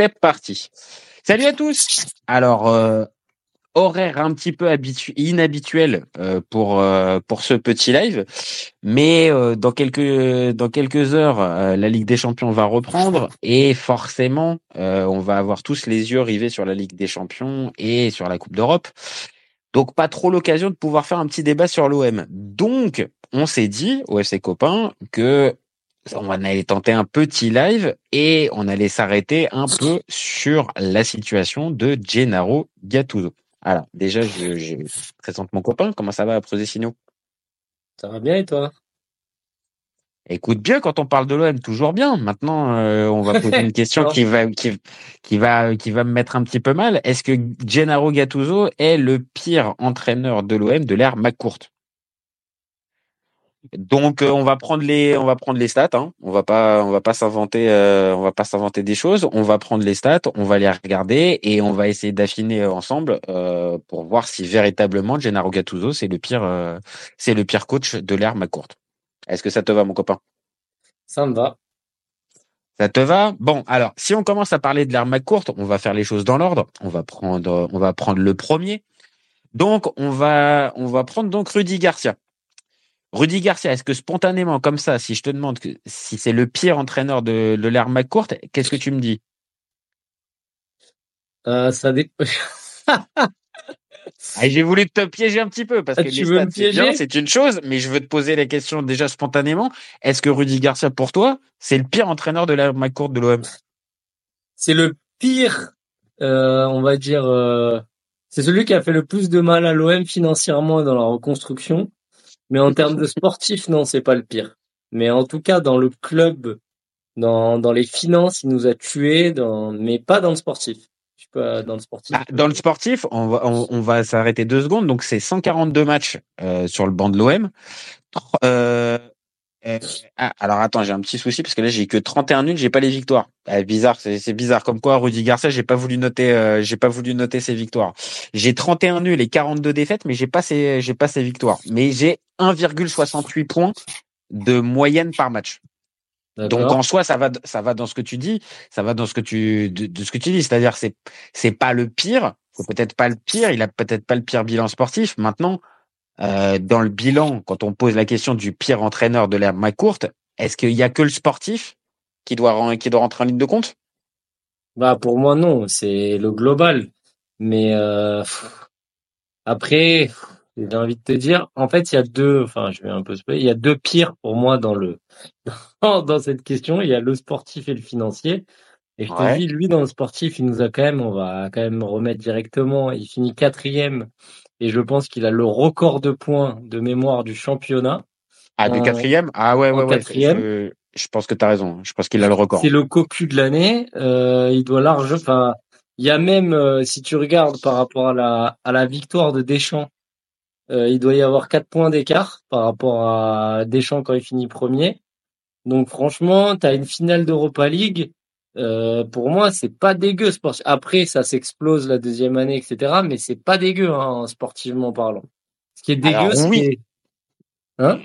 c'est parti. Salut à tous. Alors, euh, horaire un petit peu inhabituel euh, pour euh, pour ce petit live, mais dans quelques dans quelques heures, la Ligue des Champions va reprendre et forcément, on va avoir tous les yeux rivés sur la Ligue des Champions et sur la Coupe d'Europe. Donc pas trop l'occasion de pouvoir faire un petit débat sur l'OM. Donc on s'est dit au FC Copain que on allait tenter un petit live et on allait s'arrêter un peu sur la situation de Gennaro Gattuso. Alors, déjà, je, présente mon copain. Comment ça va, Signaux Ça va bien et toi? Écoute bien quand on parle de l'OM, toujours bien. Maintenant, euh, on va poser une question qui va qui, qui va qui va me mettre un petit peu mal. Est-ce que Gennaro Gattuso est le pire entraîneur de l'OM de l'ère McCourt donc euh, on va prendre les on va prendre les stats. Hein. On va pas on va pas s'inventer euh, on va pas s'inventer des choses. On va prendre les stats, on va les regarder et on va essayer d'affiner ensemble euh, pour voir si véritablement Gennaro Gattuso c'est le pire c'est le pire coach de l'ère McCourt. Est-ce que ça te va mon copain? Ça me va. Ça te va? Bon, alors si on commence à parler de l'ère McCourt, on va faire les choses dans l'ordre. On va prendre on va prendre le premier. Donc on va on va prendre donc Rudy Garcia. Rudy Garcia, est-ce que spontanément, comme ça, si je te demande si c'est le pire entraîneur de, de l'ère McCourt, qu'est-ce que tu me dis? Euh, Ça dépend. Ah, j'ai voulu te piéger un petit peu parce ah, que tu veux c'est une chose, mais je veux te poser la question déjà spontanément. Est-ce que Rudy Garcia, pour toi, c'est le pire entraîneur de l'ère McCourt de l'OM C'est le pire, euh, on va dire. Euh, c'est celui qui a fait le plus de mal à l'OM financièrement dans la reconstruction. Mais en termes de sportif, non, c'est pas le pire. Mais en tout cas, dans le club, dans, dans les finances, il nous a tués, dans, mais pas dans le sportif. Pas dans le sportif. Ah, dans le sportif, on va, on, va s'arrêter deux secondes. Donc, c'est 142 matchs euh, sur le banc de l'OM. Euh, euh, ah, alors attends, j'ai un petit souci parce que là j'ai que 31 nuls, j'ai pas les victoires. Ah, bizarre, c'est bizarre. Comme quoi, Rudy Garcia, j'ai pas voulu noter, euh, j'ai pas voulu noter ses victoires. J'ai 31 nuls et 42 défaites, mais j'ai pas ses, j'ai pas ses victoires. Mais j'ai 1,68 points de moyenne par match. Donc en soi, ça va, ça va dans ce que tu dis, ça va dans ce que tu, de, ce que tu dis. C'est-à-dire, c'est, c'est pas le pire, c'est peut-être pas le pire. Il a peut-être pas le pire bilan sportif. Maintenant, euh, dans le bilan, quand on pose la question du pire entraîneur de l'ère McCourt, est-ce qu'il y a que le sportif qui doit, qui doit rentrer en ligne de compte? Bah pour moi non, c'est le global. Mais euh, après, j'ai envie de te dire, en fait, il y a deux, enfin, je vais un peu se il y a deux pires pour moi dans le dans cette question. Il y a le sportif et le financier. Et je te dis, lui, dans le sportif, il nous a quand même, on va quand même remettre directement, il finit quatrième et je pense qu'il a le record de points de mémoire du championnat. Ah, du quatrième? Ah ouais, ouais, ouais. Je, je, pense que tu as raison. Je pense qu'il a le record. C'est le cocu de l'année. Euh, il doit large. Enfin, il y a même, euh, si tu regardes par rapport à la, à la victoire de Deschamps, euh, il doit y avoir quatre points d'écart par rapport à Deschamps quand il finit premier. Donc franchement, tu as une finale d'Europa League euh, pour moi, c'est pas dégueu. Après, ça s'explose la deuxième année, etc. Mais c'est pas dégueu, hein, sportivement parlant. Ce qui est dégueu, c'est Hein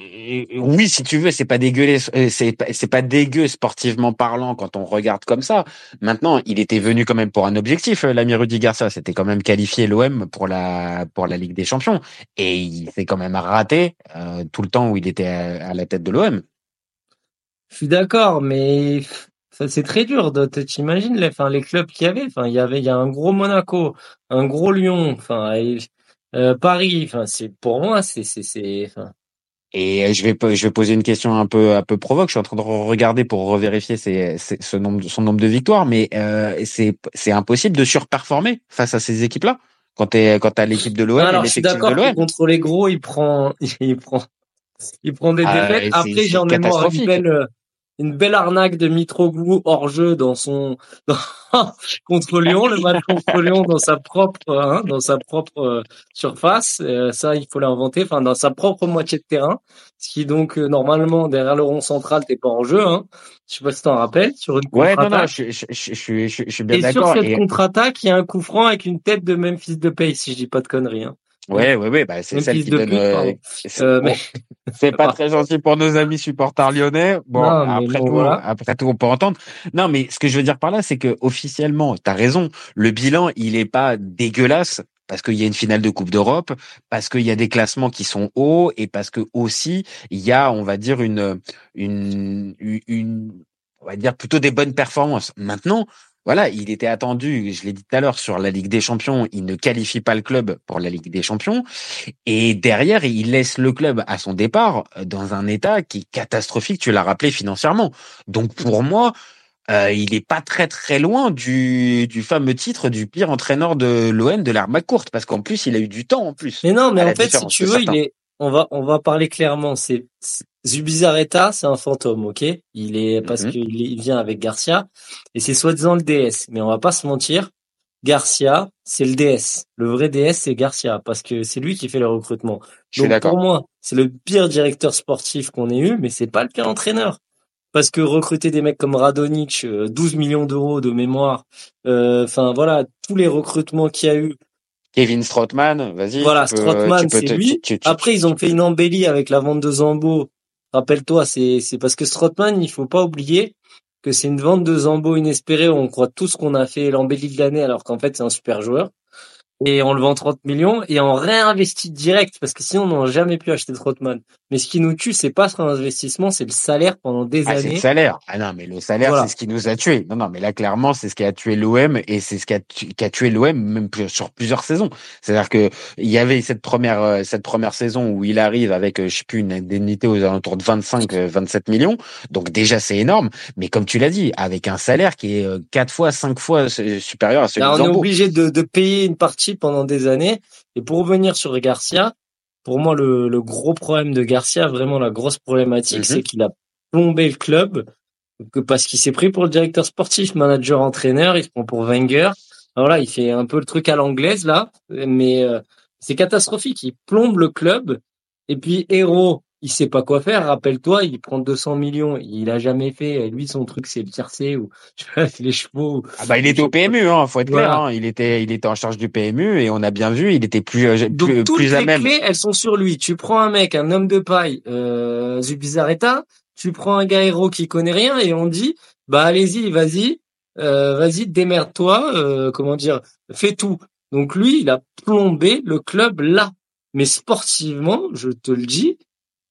oui, si tu veux, c'est pas dégueu, euh, c'est pas dégueu sportivement parlant quand on regarde comme ça. Maintenant, il était venu quand même pour un objectif, euh, l'ami Rudy Garcia. C'était quand même qualifier l'OM pour la pour la Ligue des Champions, et il s'est quand même raté tout le temps où il était à, à la tête de l'OM. Je suis d'accord, mais c'est très dur. Tu t'imagines les, enfin, les clubs qu'il y avait. Enfin, il y avait, il y a un gros Monaco, un gros Lyon, enfin, euh, Paris. Enfin, c'est pour moi, c'est, c'est, c'est. Et je vais, je vais poser une question un peu, un peu provoque. Je suis en train de regarder pour revérifier ce nombre, son nombre de victoires, mais euh, c'est, c'est impossible de surperformer face à ces équipes-là. Quand t'es, quand t'as l'équipe de l'OM, alors je suis d'accord contre les gros, il prend, il prend, il prend des ah, défaites. Après, j'en ai marre une belle arnaque de Mitroglou hors jeu dans son contre Lyon, le match contre Lyon dans sa propre hein, dans sa propre euh, surface. Euh, ça, il faut l'inventer. Enfin, dans sa propre moitié de terrain, ce qui donc euh, normalement derrière le rond central, t'es pas en jeu. Hein. Je sais pas si t'en rappelles sur une ouais, non, non, je, je, je, je, suis bien d'accord. Et sur cette contre-attaque, il y a un coup franc avec une tête de Memphis de Pace, si je dis pas de conneries. Hein. Ouais, ouais, ouais, bah, c'est celle qui donne. Euh, c'est euh, bon, c'est pas très gentil pour nos amis supporters lyonnais. Bon, Non, après bon, tout, voilà. après tout, on peut entendre. Non, mais ce que je veux dire par là, c'est que officiellement, t'as raison. Le bilan, il est pas dégueulasse parce qu'il y a une finale de Coupe d'Europe, parce qu'il y a des classements qui sont hauts et parce que aussi il y a, on va dire une, une, une, on va dire plutôt des bonnes performances. Maintenant. Voilà, il était attendu, je l'ai dit tout à l'heure, sur la Ligue des Champions. Il ne qualifie pas le club pour la Ligue des Champions. Et derrière, il laisse le club à son départ euh, dans un état qui est catastrophique, tu l'as rappelé financièrement. Donc pour moi, euh, il est pas très très loin du, du fameux titre du pire entraîneur de l'OM de l'ère courte, parce qu'en plus, il a eu du temps en plus. Mais non, mais en fait, si tu veux, il est, on va, on va parler clairement. C'est- Zubizarreta, c'est un fantôme, ok? Il est parce Mhm. qu'il est- il vient avec Garcia et c'est soi-disant le DS. Mais on va pas se mentir, Garcia, c'est le DS. Le vrai DS, c'est Garcia parce que c'est lui qui fait le recrutement. Je suis Donc pour moi, c'est le pire directeur sportif qu'on ait eu, mais c'est pas le pire entraîneur. Parce que recruter des mecs comme Radonic, euh, 12 millions d'euros de mémoire, euh, enfin voilà, tous les recrutements qu'il y a eu, Kevin Strootman, vas-y. voilà, peux c'est lui. tu- tu- Après, ils ont fait une embellie avec la vente de Zambo. Rappelle-toi, c'est parce que Strootman, il faut pas oublier que c'est une vente de Zambo inespérée. où On croit tous qu'on a fait l'embellie de l'année, alors qu'en fait, c'est un super joueur. Et on le vend 30 millions et on réinvestit direct parce que sinon, on n'aurait jamais pu acheter Strootman. Mais ce qui nous tue, c'est pas ce investissement, c'est le salaire pendant des Ah, c'est le années. salaire. Ah non, mais le salaire, Voilà. c'est ce qui nous a tués. Non, non, mais là, clairement, c'est ce qui a tué l'OM et c'est ce qui a, tu- qui a tué l'OM même sur plusieurs saisons. C'est-à-dire que il y avait cette première, euh, cette première saison où il arrive avec, euh, je sais plus, une indemnité aux alentours de 25, euh, 27 millions. Donc déjà, c'est énorme. Mais comme tu l'as dit, avec un salaire qui est euh, quatre fois, cinq fois euh, supérieur à celui de on est obligé de, de payer une partie pendant des années. Et pour revenir sur Garcia, pour moi, le, le gros problème de Garcia, vraiment la grosse problématique, Mhm. c'est qu'il a plombé le club parce qu'il s'est pris pour le directeur sportif, manager, entraîneur. Il se prend pour Wenger. Voilà, il fait un peu le truc à l'anglaise là, mais euh, c'est catastrophique. Il plombe le club. Et puis Héros, il sait pas quoi faire. Rappelle-toi, il prend 200 millions. Il a jamais fait. Lui, son truc, c'est le tiercé ou les chevaux. Ah bah, il était au PMU, hein, faut être Voilà. clair. Hein. Il était, il était en charge du PMU et on a bien vu, il était plus, euh, Donc plus, toutes plus à les même. clés, elles sont sur lui. Tu prends un mec, un homme de paille, euh, Zubizarreta, tu prends un gars héros qui connaît rien et on dit, bah allez-y, vas-y, euh, vas-y, démerde-toi, euh, comment dire, fais tout. Donc lui, il a plombé le club là. Mais sportivement, je te le dis,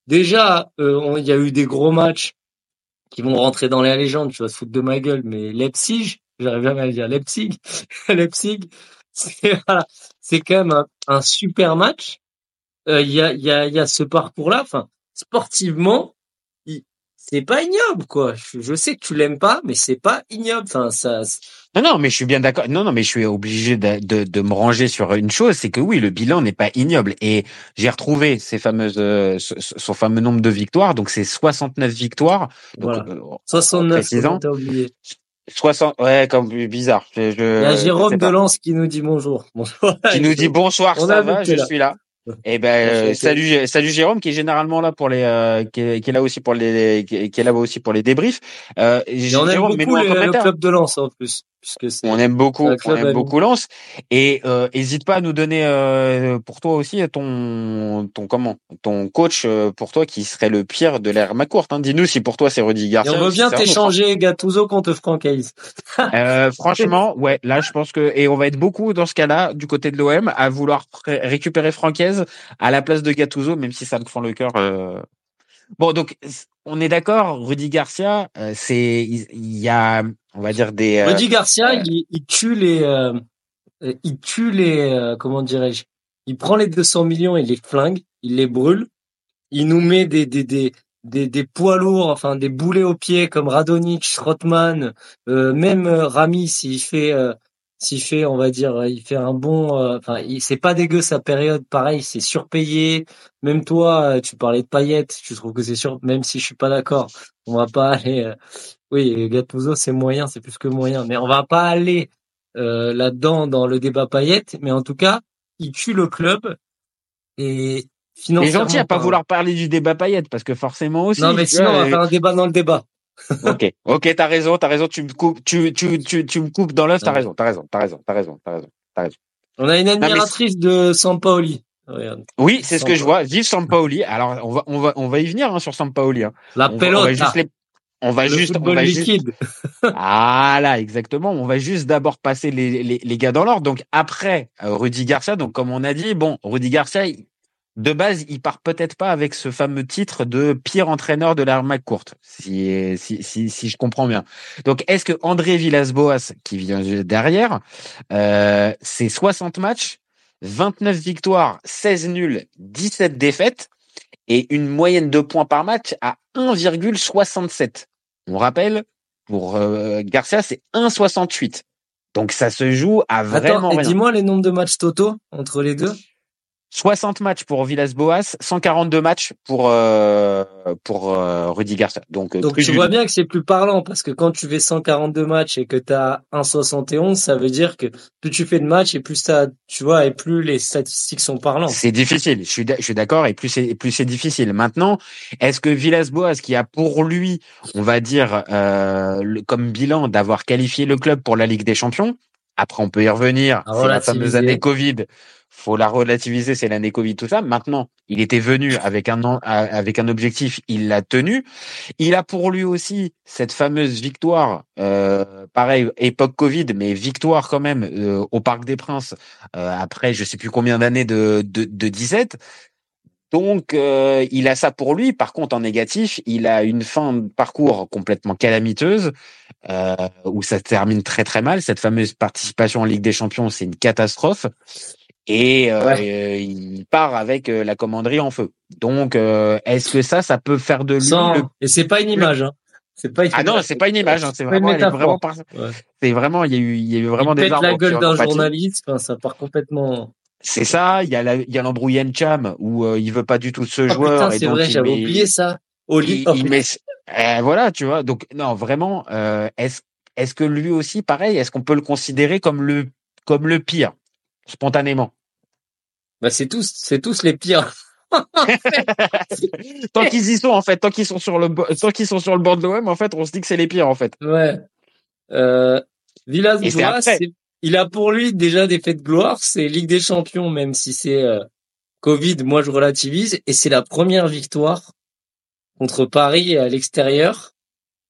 déjà, euh, il y a eu des gros matchs qui vont rentrer dans la légende. Tu vas te foutre de ma gueule, mais Leipzig, j'arrive jamais à le dire, Leipzig, Leipzig, c'est voilà, quand même un, super match. Euh, Il y a, y a, y a ce parcours-là. Enfin, sportivement, c'est pas ignoble, quoi. Je, je sais que tu l'aimes pas, mais c'est pas ignoble. Enfin, ça, Non, non, mais je suis bien d'accord. Non, non, mais je suis obligé de, de, de me ranger sur une chose, c'est que oui, le bilan n'est pas ignoble. Et j'ai retrouvé ces fameuses, euh, ce- son fameux nombre de victoires. Donc c'est 69 victoires. Donc, Voilà. euh, en 69, précisant, comment t'as oublié? 60. Ouais, comme bizarre. Je, je, Il y a Jérôme pas. Delance qui nous dit bonjour. Bonjour. Qui nous dit bonsoir, On ça va, je là. suis là. Eh ben, euh, salut, salut Jérôme, qui est généralement là pour les, euh, qui, est, qui est là aussi pour les, qui est, là aussi pour les débriefs. Euh, Et on aime Jérôme, mets-nous beaucoup en le, club de Lens en plus, puisque On aime beaucoup, on aime beaucoup Lens. Et euh, hésite pas à nous donner euh, pour toi aussi ton ton comment ton coach euh, pour toi qui serait le pire de l'ère McCourt. Hein. Dis-nous si pour toi c'est Rudy Et Garcia. on veut bien t'échanger Gattuso contre Francaise. Euh, franchement, ouais, là je pense que et on va être beaucoup dans ce cas-là du côté de l'OM à vouloir récupérer Francaise à la place de Gattuso, même si ça me fend le cœur. Bon, donc on est d'accord, Rudy Garcia, euh, c'est il il y, a on va dire des euh, Rudy Garcia, euh, il, il tue les, euh, euh, il tue les, euh, comment dirais-je, il prend les 200 millions, il les flingue, il les brûle, il nous met des, des, des, des, des poids lourds, enfin des boulets aux pieds comme Radonic, Strootman, euh, même Rami s'il fait, euh, s'il fait, on va dire, il fait un bon, euh, enfin, il c'est pas dégueu sa période, pareil, c'est surpayé. Même toi, euh, tu parlais de paillettes, tu trouves que c'est sûr, même si je suis pas d'accord, on va pas aller. euh, oui, Gattuso c'est moyen, c'est plus que moyen, mais on va pas aller euh, là-dedans dans le débat paillettes, mais en tout cas, il tue le club et financièrement. gentil à pas vouloir parler du débat paillette parce que forcément aussi. Non, mais sinon, on va faire un débat dans le débat. Ok, ok, t'as raison, t'as raison, tu me coupes, tu, tu, tu, tu me coupes dans l'œuf, t'as raison, t'as raison, t'as raison, t'as raison, t'as raison, t'as raison. On a une admiratrice de Sampaoli. Oui, c'est ce que je vois. Vive Sampaoli. Alors, on va, on va, on va y venir hein, sur Sampaoli. Hein. La on. Va, on va juste les... On va Le juste, on football va liquide. juste, ah là, exactement. On va juste d'abord passer les, les, les gars dans l'ordre. Donc après euh, Rudy Garcia, donc comme on a dit, bon, Rudy Garcia, de base, il part peut-être pas avec ce fameux titre de pire entraîneur de l'arme courte, si, si, si, si je comprends bien. Donc est-ce que André Villas-Boas, qui vient derrière, euh, c'est 60 matchs, 29 victoires, 16 nuls, 17 défaites et une moyenne de points par match à 1,67. On rappelle, pour euh, Garcia, c'est 1,68. Donc ça se joue à vraiment Attends, et dis-moi les nombres de matchs totaux entre les deux. 60 matchs pour Villas-Boas, 142 matchs pour euh, pour euh, Rudy Garcia. Donc, euh, Donc tu vois bien que c'est plus parlant parce que quand tu fais 142 matchs et que tu as 1,71, ça veut dire que plus tu fais de matchs et plus ça, tu vois, et plus les statistiques sont parlantes. C'est difficile. Je suis d'a- je suis d'accord et plus c'est plus c'est difficile. Maintenant, est-ce que Villas-Boas qui a pour lui, on va dire euh, le- comme bilan d'avoir qualifié le club pour la Ligue des Champions. Après, on peut y revenir. À C'est la fameuse année Covid. Faut la relativiser. C'est l'année Covid, tout ça. Maintenant, il était venu avec un avec un objectif. Il l'a tenu. Il a pour lui aussi cette fameuse victoire, euh, pareil époque Covid, mais victoire quand même euh, au Parc des Princes euh, après je sais plus combien d'années de, de, de 17. Donc euh, il a ça pour lui. Par contre en négatif, il a une fin de parcours complètement calamiteuse euh, où ça termine très très mal. Cette fameuse participation en Ligue des Champions, c'est une catastrophe. Et euh, euh, il part avec euh, la commanderie en feu. Donc, euh, est-ce que ça, ça peut faire de lui Sans- le Et c'est pas une image, hein. C'est pas une ah non, c'est pas une image, hein, c'est vraiment, elle est métaphore. vraiment, par- Ouais. c'est vraiment, il y a eu, il y a eu vraiment il des pète arbres la gueule d'un journaliste, enfin, ça part complètement. C'est ça, il y a la, il y a l'embrouille Cham où euh, il veut pas du tout de ce Oh joueur c'est vrai, j'avais met- oublié ça. Il, oh, il met, euh, voilà, tu vois. Donc non, vraiment, euh, est-ce, est-ce que lui aussi, pareil, est-ce qu'on peut le considérer comme le, comme le pire, spontanément bah, c'est tous, c'est tous les pires. Tant qu'ils y sont, en fait, tant qu'ils sont sur le, tant qu'ils sont sur le bord de l'OM, en fait, on se dit que c'est les pires, en fait. Ouais. Euh, Villas Boas, il a pour lui déjà des faits de gloire, c'est Ligue des Champions, même si c'est euh, Covid, moi je relativise, et c'est la première victoire contre Paris à l'extérieur.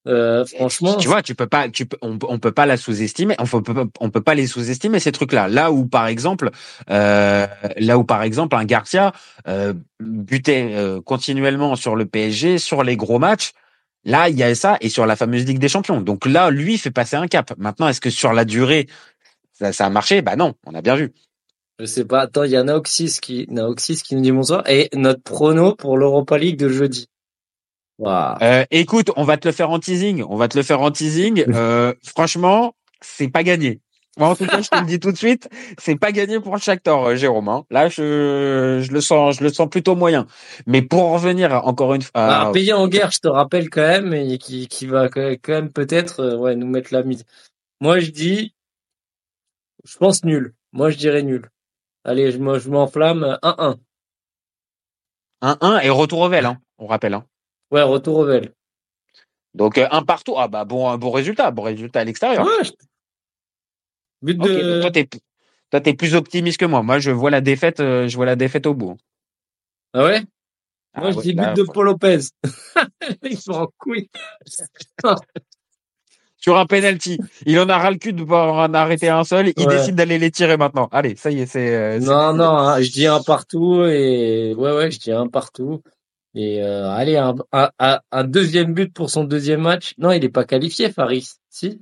Euh, franchement, Tu vois, tu peux pas, tu peux, on, on peut pas la sous-estimer. On peut, on peut pas les sous-estimer ces trucs-là. Là où, par exemple, euh, là où par exemple un Garcia euh, butait euh, continuellement sur le PSG, sur les gros matchs. Là, il y a ça et sur la fameuse Ligue des Champions. Donc là, lui il fait passer un cap. Maintenant, est-ce que sur la durée, ça, ça a marché? Bah non, on a bien vu. je sais pas. Attends, il y a Naoxys qui, Naoxys qui nous dit bonsoir, et notre prono pour l'Europa League de jeudi. Euh, écoute, on va te le faire en teasing. On va te le faire en teasing. Euh, franchement, c'est pas gagné. Moi, en tout cas, je te le dis tout de suite, c'est pas gagné pour le Shakhtar, euh, Jérôme. hein. Là, je, je le sens, je le sens plutôt moyen. Mais pour en revenir encore une fois, Ah, à- payé en guerre, je te rappelle quand même, et qui, qui va quand même peut-être euh, ouais, nous mettre la mise. Moi, je dis, je pense nul. Moi, je dirais nul. Allez, je, me- je m'enflamme 1-1. 1-1 et retour au Vel, hein, on rappelle. Hein. Ouais, retour au Vel. Donc euh, un partout. Ah bah bon, un bon résultat, bon résultat à l'extérieur. Ouais. je- But de. toi t'es, toi t'es plus optimiste que moi. Moi, je vois la défaite, euh, je vois la défaite au bout. Ah ouais? Ah Moi, je dis là, but de Paul Lopez. Ils sont en couille. sur un penalty. Il en a ras le cul de pas en arrêter un seul. Il Ouais. décide d'aller les tirer maintenant. Allez, ça y est, c'est. euh, c'est- Non, non, hein, je dis un partout et ouais, ouais, je dis un partout. Et euh, allez, un, un, un- un deuxième but pour son deuxième match. Non, il est pas qualifié, Faris. Si, il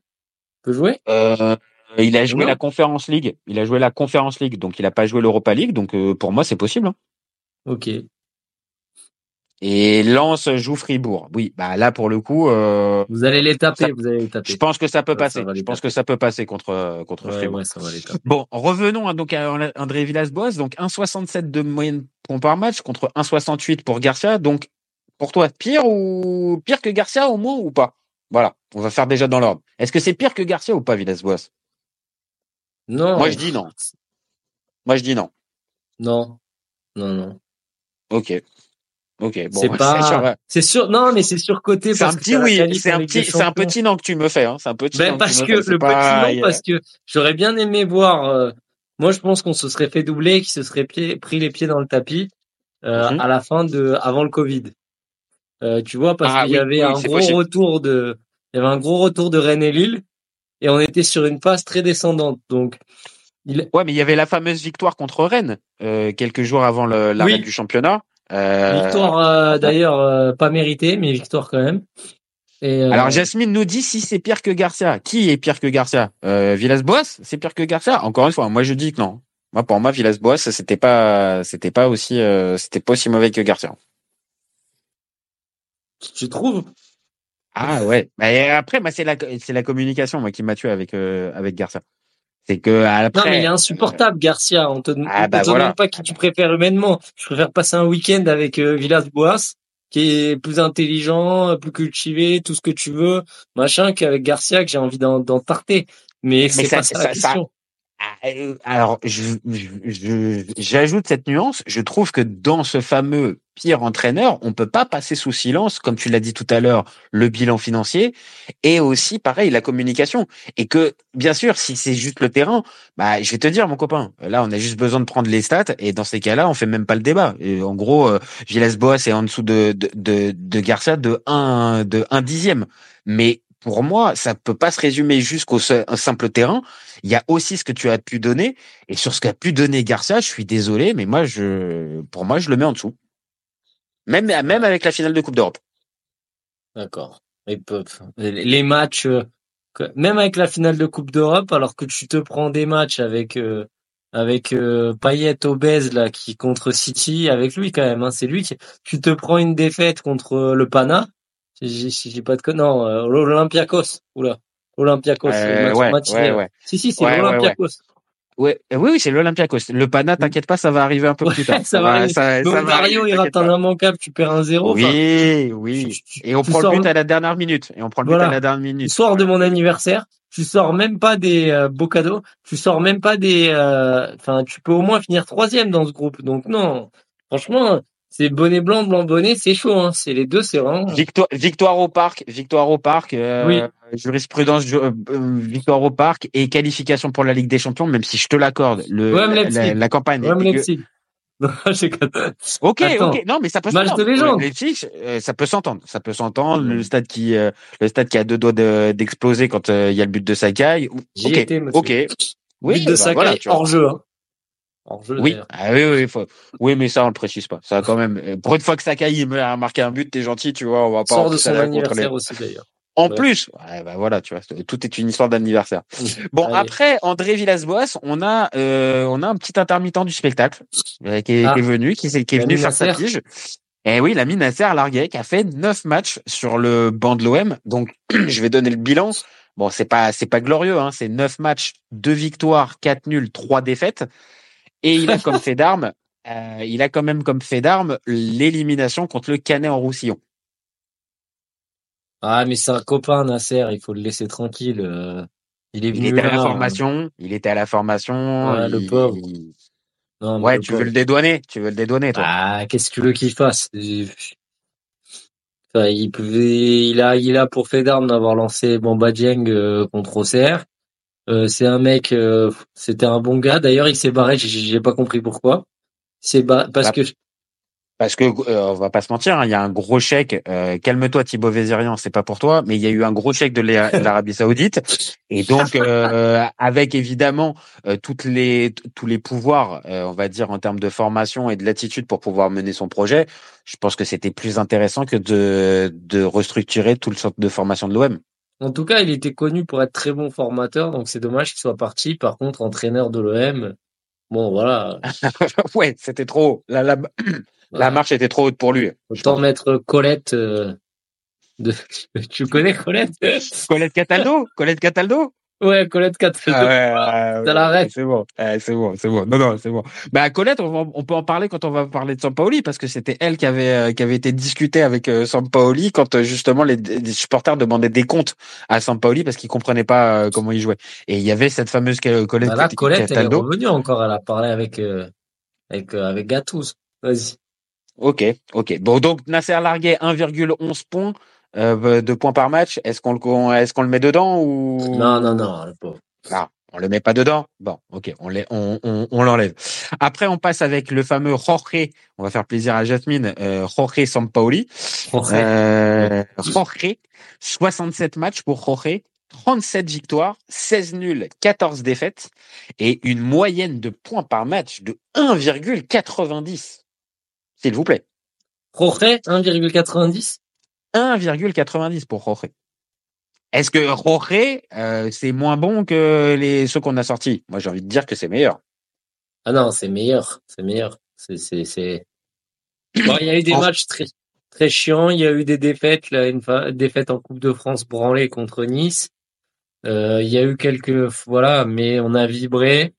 peut jouer? Euh, il a joué Non. la Conference League. Il a joué la Conference League, donc il a pas joué l'Europa League. Donc euh, pour moi, c'est possible. hein. Ok. Et Lens joue Fribourg. Oui, bah là pour le coup, euh, Vous allez les taper, Ça- vous allez les je taper. pense que ça peut ça passer. Je pense taper. que ça peut passer contre contre Ouais, Fribourg. ouais, ça va les taper. Bon, revenons hein, donc à André Villas-Boas, donc 1,67 de moyenne points par match contre 1,68 pour Garcia. Donc, pour toi, pire ou pire que Garcia au moins ou pas? Voilà, on va faire déjà dans l'ordre. Est-ce que c'est pire que Garcia ou pas Villas-Boas? Non. Moi, je dis non. Moi, je dis non. Non. Non, non. Ok, ok. Bon, c'est pas. C'est sûr. Non, mais c'est surcoté c'est un que petit oui. C'est un petit, c'est un petit non que tu me fais. Hein. C'est un petit. Ben parce que. C'est le pas- petit non, parce que j'aurais bien aimé voir. euh, Moi, je pense qu'on se serait fait doubler, qu'il se serait pris les pieds dans le tapis euh, mhm. à la fin de, avant le Covid. Euh, tu vois, parce ah qu'il y avait un gros retour de, il y avait un gros retour de Rennes et Lille, et on était sur une phase très descendante. Donc, il... ouais, mais il y avait la fameuse victoire contre Rennes euh, quelques jours avant l'arrêt du championnat. Euh... Victoire euh, d'ailleurs euh, pas méritée, mais victoire quand même. Et Alors Jasmine nous dit si c'est pire que Garcia. Qui est pire que Garcia? Villas-Boas, c'est pire que Garcia? Encore une fois, moi je dis que non. Moi pour moi Villas-Boas c'était pas c'était pas aussi c'était pas aussi mauvais que Garcia. Tu trouves? Ah ouais. Mais après, moi, c'est la, c'est la communication, moi, qui m'a tué avec, avec Garcia. C'est que après. Non, mais il est insupportable, Garcia. On te, ah, bah, te demande pas qui tu préfères humainement. Je préfère passer un week-end avec euh, Villas-Boas, qui est plus intelligent, plus cultivé, tout ce que tu veux, machin, qu'avec Garcia, que j'ai envie d'en, d'en tarter. Mais, c'est pas ça, la question. Ah, euh, alors, j'ajoute cette nuance. Je trouve que dans ce fameux pire entraîneur, on peut pas passer sous silence, comme tu l'as dit tout à l'heure, le bilan financier et aussi, pareil, la communication. Et que, bien sûr, si c'est juste le terrain, bah, je vais te dire, mon copain, là, on a juste besoin de prendre les stats et dans ces cas-là, on fait même pas le débat. En gros, euh, Villas-Boas est en dessous de, de, de, Garcia de un, de un dixième. Mais pour moi, ça peut pas se résumer jusqu'au simple terrain. Il y a aussi ce que tu as pu donner. Et sur ce qu'a pu donner Garcia, je suis désolé, mais moi, je, pour moi, je le mets en dessous. Même, même avec la finale de Coupe d'Europe. D'accord. Les matchs, même avec la finale de Coupe d'Europe, alors que tu te prends des matchs avec, euh, avec euh, Payet obèse là qui contre City avec lui quand même hein, c'est lui qui tu te prends une défaite contre le Pana j'ai pas de non euh, l'Olympiakos oula Olympiakos euh, ouais, ouais, ouais, si si c'est l'Olympiakos Ouais, euh, oui, oui, c'est l'Olympiakos. Le Pana, t'inquiète pas, ça va arriver un peu plus tard. ça, va, ça, ça Mario, il rate un immanquable, tu perds un zéro. Oui, oui. et on prend le but à la dernière minute. Et on prend le but à la dernière minute. Soir de mon anniversaire, tu sors même pas des euh, beaux cadeaux, tu sors même pas des. Euh, enfin, tu peux au moins finir troisième dans ce groupe. Donc non, franchement, c'est bonnet blanc, blanc bonnet, c'est chaud. Hein. C'est les deux, c'est vraiment. Victoire, victoire au parc, victoire au parc. Euh, oui. Jurisprudence, euh, euh, victoire au parc et qualification pour la Ligue des Champions, même si je te l'accorde. Le la, la, campagne. ok, ok, non, mais ça peut s'entendre. Euh, ça peut s'entendre, ça peut s'entendre. Le stade qui, le stade qui a deux doigts d'exploser quand il y a le but de Sakai. Ok, ok. Oui, but de bah, Sakai hors jeu. Hein oui, ah, oui, oui, faut... oui, mais ça on le précise pas. Ça quand même. Euh, pour une fois que Sakai a marqué un but, t'es gentil, tu vois. On va pas. Sort de son anniversaire aussi d'ailleurs. En plus, ouais, bah voilà, tu vois, tout est une histoire d'anniversaire. Bon, après André Villas-Boas, on a euh, on a un petit intermittent du spectacle euh, qui, est, ah. qui, est, venu, qui, est, qui est venu faire sa tige. Et oui, la Nasser Larguet qui a fait neuf matchs sur le banc de l'OM. Donc, je vais donner le bilan. Bon, c'est pas c'est pas glorieux, hein. C'est neuf matchs, deux victoires, quatre nuls, trois défaites. Et il a comme fait d'armes, euh, il a quand même comme fait d'armes l'élimination contre le Canet en Roussillon. Ah, mais c'est un copain, Nasser, il faut le laisser tranquille. Euh. Il est venu. Il était à la formation. Il était à la formation. Ouais, le pauvre. ouais, tu veux le dédouaner. Tu veux le dédouaner, toi. Ah, qu'est-ce que tu veux qu'il fasse? Enfin, il pouvait, il a, il a pour fait d'armes d'avoir lancé Bamba Dieng euh, contre OCR. Euh, c'est un mec, euh, c'était un bon gars. D'ailleurs, il s'est barré. J'ai pas compris pourquoi. C'est parce bah, que parce que euh, on va pas se mentir, hein, il y a un gros chèque. Calme-toi, Thibaut Vézérian, c'est pas pour toi, mais il y a eu un gros chèque de l'Arabie Saoudite, et donc avec évidemment toutes les tous les pouvoirs, on va dire en termes de formation et de l'attitude pour pouvoir mener son projet. Je pense que c'était plus intéressant que de de restructurer tout le centre de formation de l'OM. En tout cas, il était connu pour être très bon formateur, donc c'est dommage qu'il soit parti. Par contre, entraîneur de l'OM, bon voilà. ouais, c'était trop. La, la, la, marche était trop haute pour lui. Autant mettre Colette. Euh, de... tu connais Colette? Colette Cataldo? Colette Cataldo? Ouais, Colette 4. Ah ouais, C'est bon, c'est bon, c'est bon. Non, non, c'est bon. Bah Colette, on, peut en parler quand on va parler de Sampaoli parce que c'était elle qui avait euh, qui avait été discutée avec euh, Sampaoli quand euh, justement les, supporters demandaient des comptes à Sampaoli parce qu'ils comprenaient pas comment il jouait. Et il y avait cette fameuse Colette. Bah là, Colette elle est revenue encore. Elle a parlé avec avec avec Gattuso. Vas-y. Ok, ok. Bon, donc Nasser Larguet 1,11 points. Euh, de points par match, est-ce qu'on le, est-ce qu'on le met dedans ou? Non, non, non, le pauvre. Ah, On le met pas dedans? Bon, ok, on l'enlève. On, on, on. Après, on passe avec le fameux Jorge. On va faire plaisir à Jasmine. Euh, Jorge Sampaoli. Jorge. Euh, Jorge. 67 matchs pour Jorge. 37 victoires, 16 nuls, 14 défaites et une moyenne de points par match de 1,90. S'il vous plaît. Jorge, 1,90 1,90 pour Jorge. Est-ce que Jorge, euh, c'est moins bon que les ceux qu'on a sortis? Moi, j'ai envie de dire que c'est meilleur. Ah non, c'est meilleur, c'est meilleur. C'est. Bon, il y a eu des En- matchs très très chiants. Il y a eu des défaites, là, une fa- défaite en Coupe de France branlée contre Nice. Euh, il y a eu quelques voilà, mais on a vibré,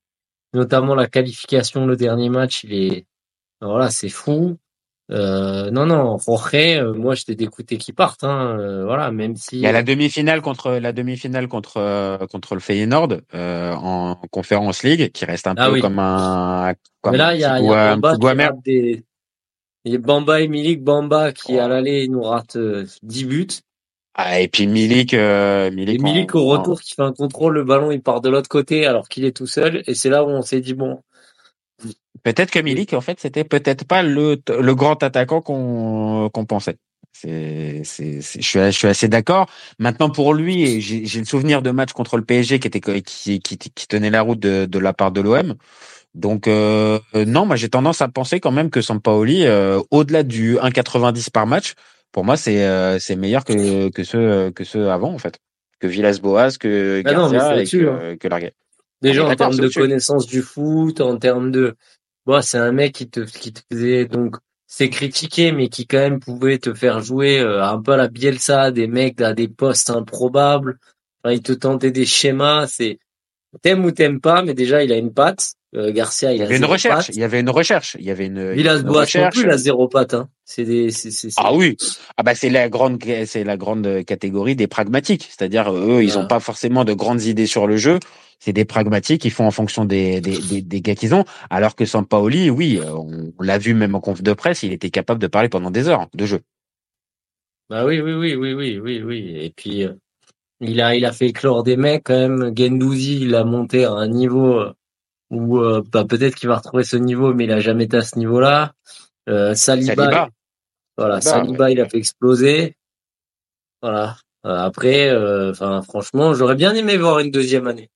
notamment la qualification, le dernier match. Il est voilà, c'est fou. Euh, non non, Jorge, euh, moi j'étais dégoûté qu'il parte. Hein, euh, voilà, même si Il y a la demi-finale contre la demi-finale contre euh, contre le Feyenoord euh, en Conférence League qui reste un Ah peu oui. comme un comme Mais là, il y a, il y a Bamba qui rate des. Il y a Bamba et Milik. Bamba qui, à l'aller, nous rate euh, 10 buts. Ah, et puis Milik euh, Et Milik, en- Milik, au retour, qui fait un contrôle, le ballon, il part de l'autre côté alors qu'il est tout seul. Et c'est là où on s'est dit, bon, Peut-être que Milik, en fait, c'était peut-être pas le, le grand attaquant qu'on qu'on pensait. C'est, c'est, je suis, je suis assez d'accord. Maintenant, pour lui, j'ai j'ai le souvenir de match contre le PSG qui était qui, qui, qui tenait la route de, de la part de l'OM. Donc euh, non, moi j'ai tendance à penser quand même que Sampaoli, euh, au-delà du 1,90 par match, pour moi c'est euh, c'est meilleur que que ceux que ceux avant en fait, que Villas-Boas, que Ah non, Garcia et que, hein. que Larguet. déjà en termes de connaissance du foot, en termes de, bon, c'est un mec qui te, qui te faisait, donc, c'est critiqué, mais qui quand même pouvait te faire jouer euh, un peu à la Bielsa, des mecs à des postes improbables. Enfin, il te tentait des schémas, c'est, t'aimes ou t'aimes pas, mais déjà, il a une patte. Euh, Garcia, il, Il y a avait une recherche, patte. il y avait une recherche, il y avait une, non plus, il a zéro patte, hein. C'est des, c'est- Ah oui, ah bah c'est la grande c'est la grande catégorie des pragmatiques, c'est-à-dire eux ils Voilà. ont pas forcément de grandes idées sur le jeu, c'est des pragmatiques, ils font en fonction des des des, des gars qu'ils ont, alors que Sampaoli, oui, euh, on, on l'a vu même en conf de presse, il était capable de parler pendant des heures de jeu. Bah oui, oui, oui, oui, oui, oui, oui. Et puis, euh, il a, il a fait éclore des mecs quand même. Gendouzi, il a monté à un niveau euh, où euh, bah, peut-être qu'il va retrouver ce niveau, mais il a jamais été à ce niveau-là. Euh, Saliba, Saliba, voilà, Saliba, Saliba, il a fait exploser. Voilà. Après, enfin, franchement, j'aurais bien aimé voir une deuxième année.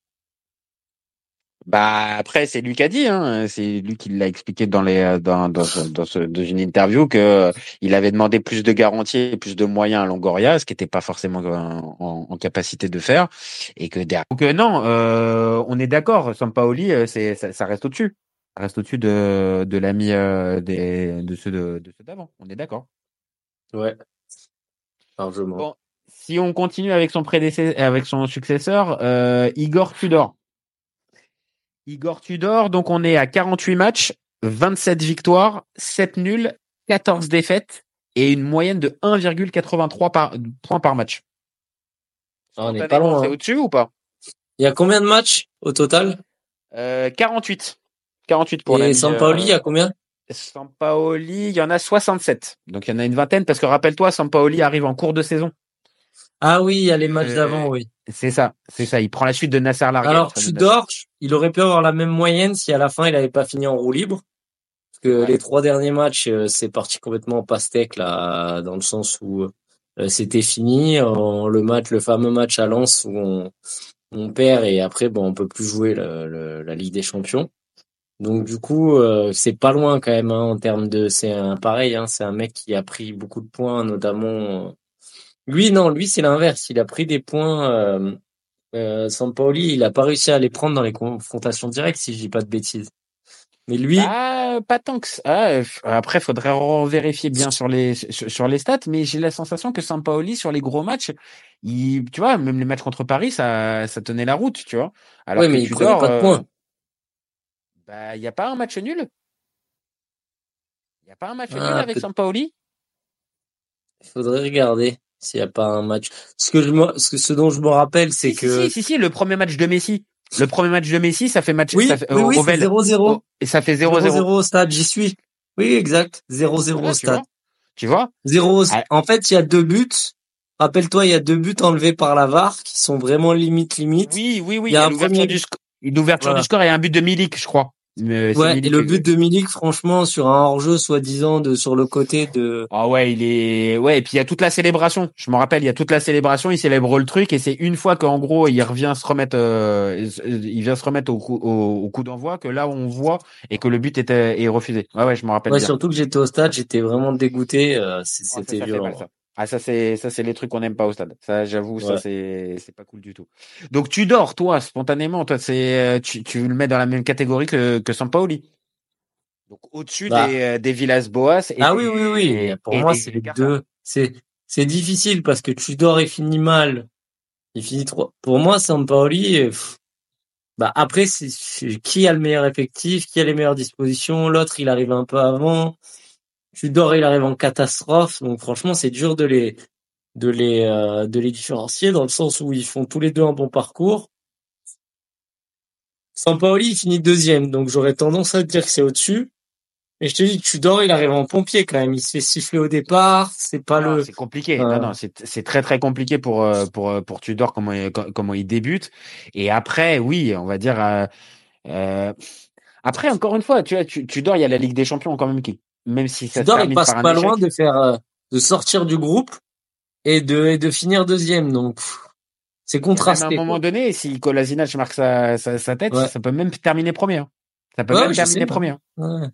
Bah après c'est lui qui a dit, hein, c'est lui qui l'a expliqué dans les euh, dans dans, ce- dans, ce- dans une interview que euh, il avait demandé plus de garanties et plus de moyens à Longoria, ce qui n'était pas forcément euh, en, en capacité de faire, et que derrière. Donc non, euh, on est d'accord, Sampaoli, c'est ça, ça reste au-dessus, ça reste au-dessus de de l'ami euh, des de ceux de, de ceux d'avant. On est d'accord. Ouais. Largement. Bon, si on continue avec son prédécesseur, avec son successeur, euh, Igor Tudor. Igor Tudor, donc on est à 48 matchs, 27 victoires, 7 nuls, 14 défaites et une moyenne de 1,83 par, points par match. Ah, on n'est pas loin, C'est hein. au-dessus ou pas? Il y a combien de matchs au total? euh, 48. 48 pour Et Sampaoli, il y euh, a combien? Sampaoli, il y en a 67. Donc il y en a une vingtaine parce que rappelle-toi, Sampaoli arrive en cours de saison. Ah oui, il y a les matchs Euh, d'avant, oui. C'est ça, c'est ça. Il prend la suite de Nasser Larguet. Alors, Tudor, il aurait pu avoir la même moyenne si à la fin il avait pas fini en roue libre. Parce que Ouais. les trois derniers matchs, euh, c'est parti complètement en pastèque, là, dans le sens où euh, c'était fini. En- le match, le fameux match à Lens où on, on perd et après, bon, on peut plus jouer le- le- la Ligue des Champions. Donc du coup, euh, c'est pas loin quand même hein, en termes de. C'est un pareil, hein, c'est un mec qui a pris beaucoup de points, notamment. Lui, non, lui c'est l'inverse. Il a pris des points. Euh, euh, Sampaoli, il a pas réussi à les prendre dans les confrontations directes, si je dis pas de bêtises. Mais lui, Ah, pas tant que ça. Ah, après, faudrait vérifier bien sur les sur, les stats, mais j'ai la sensation que Sampaoli sur les gros matchs, il, tu vois, même les matchs contre Paris, ça, ça tenait la route, tu vois. Alors que mais il prenait pas de euh, points. bah, il y a pas un match nul? Il y a pas un match Ah, nul avec Sampaoli? Il faudrait regarder s'il y a pas un match. Ce que je me, ce, que- ce dont je me rappelle, c'est Si, que si, si, si, le premier match de Messi. Le premier match de Messi, ça fait match, oui, ça fait, oui, au- oui, au c'est Vel. 0-0. Oh, et ça fait 0-0. 0-0 au stade, j'y suis. Oui, exact. 0-0 au tu stade. Tu vois? 0 Ah. En fait, il y a deux buts. Rappelle-toi, il y a deux buts enlevés par la VAR qui sont vraiment limite limite. Oui, oui, oui. Il y a un premier sc- Une ouverture Voilà. du score et un but de Milik, je crois. Mais c'est Ouais, Milik et le qui- but de Milik, franchement, sur un hors-jeu soi-disant de sur le côté de. Ah ouais, il est ouais et puis il y a toute la célébration. Je me rappelle, il y a toute la célébration, il célèbre le truc et c'est une fois qu'en gros il revient se remettre, euh, il vient se remettre au coup au, au coup d'envoi que là on voit et que le but était est refusé. Ouais ouais, je me rappelle Ouais, bien. surtout que j'étais au stade, j'étais vraiment dégoûté. euh, C'était fait violent. mal, ça. Ah ça c'est ça c'est les trucs qu'on n'aime pas au stade. Ça j'avoue ça c'est c'est pas cool du tout. Donc tu dors toi spontanément toi c'est euh, tu tu le mets dans la même catégorie que que Sampaoli. Donc au-dessus Bah. des euh, des Villas-Boas et Ah oui, oui, oui. et- Pour et moi, c'est les deux. C'est c'est difficile parce que Tudor il finit mal. Il finit trop. Pour moi, Sampaoli. euh, pff, Bah après, c'est c'est- qui a le meilleur effectif, qui a les meilleures dispositions? L'autre, il arrive un peu avant. Tudor, il arrive en catastrophe. Donc franchement, c'est dur de les de les euh, de les différencier dans le sens où ils font tous les deux un bon parcours. Sampaoli, il finit deuxième, donc j'aurais tendance à dire que c'est au-dessus. Mais je te dis, Tudor, il arrive en pompier quand même. Il se fait siffler au départ. C'est pas Non, le. c'est compliqué. Euh, Non, non, c'est c'est très très compliqué pour euh, pour euh, pour Tudor comment il, co- comment il débute. Et après, oui, on va dire. euh, euh, après, encore une fois, tu vois, tu- Tudor, il y a la Ligue des Champions quand même qui, même si ça se Tudor, il passe pas échec, loin de faire, euh, de sortir du groupe et de et de finir deuxième. Donc c'est même à un contrasté. moment quoi. donné, si Kolasinac marque sa, sa, sa tête, Ouais. ça peut même terminer premier. hein. Ça peut Ouais, même terminer premier. hein. Ouais.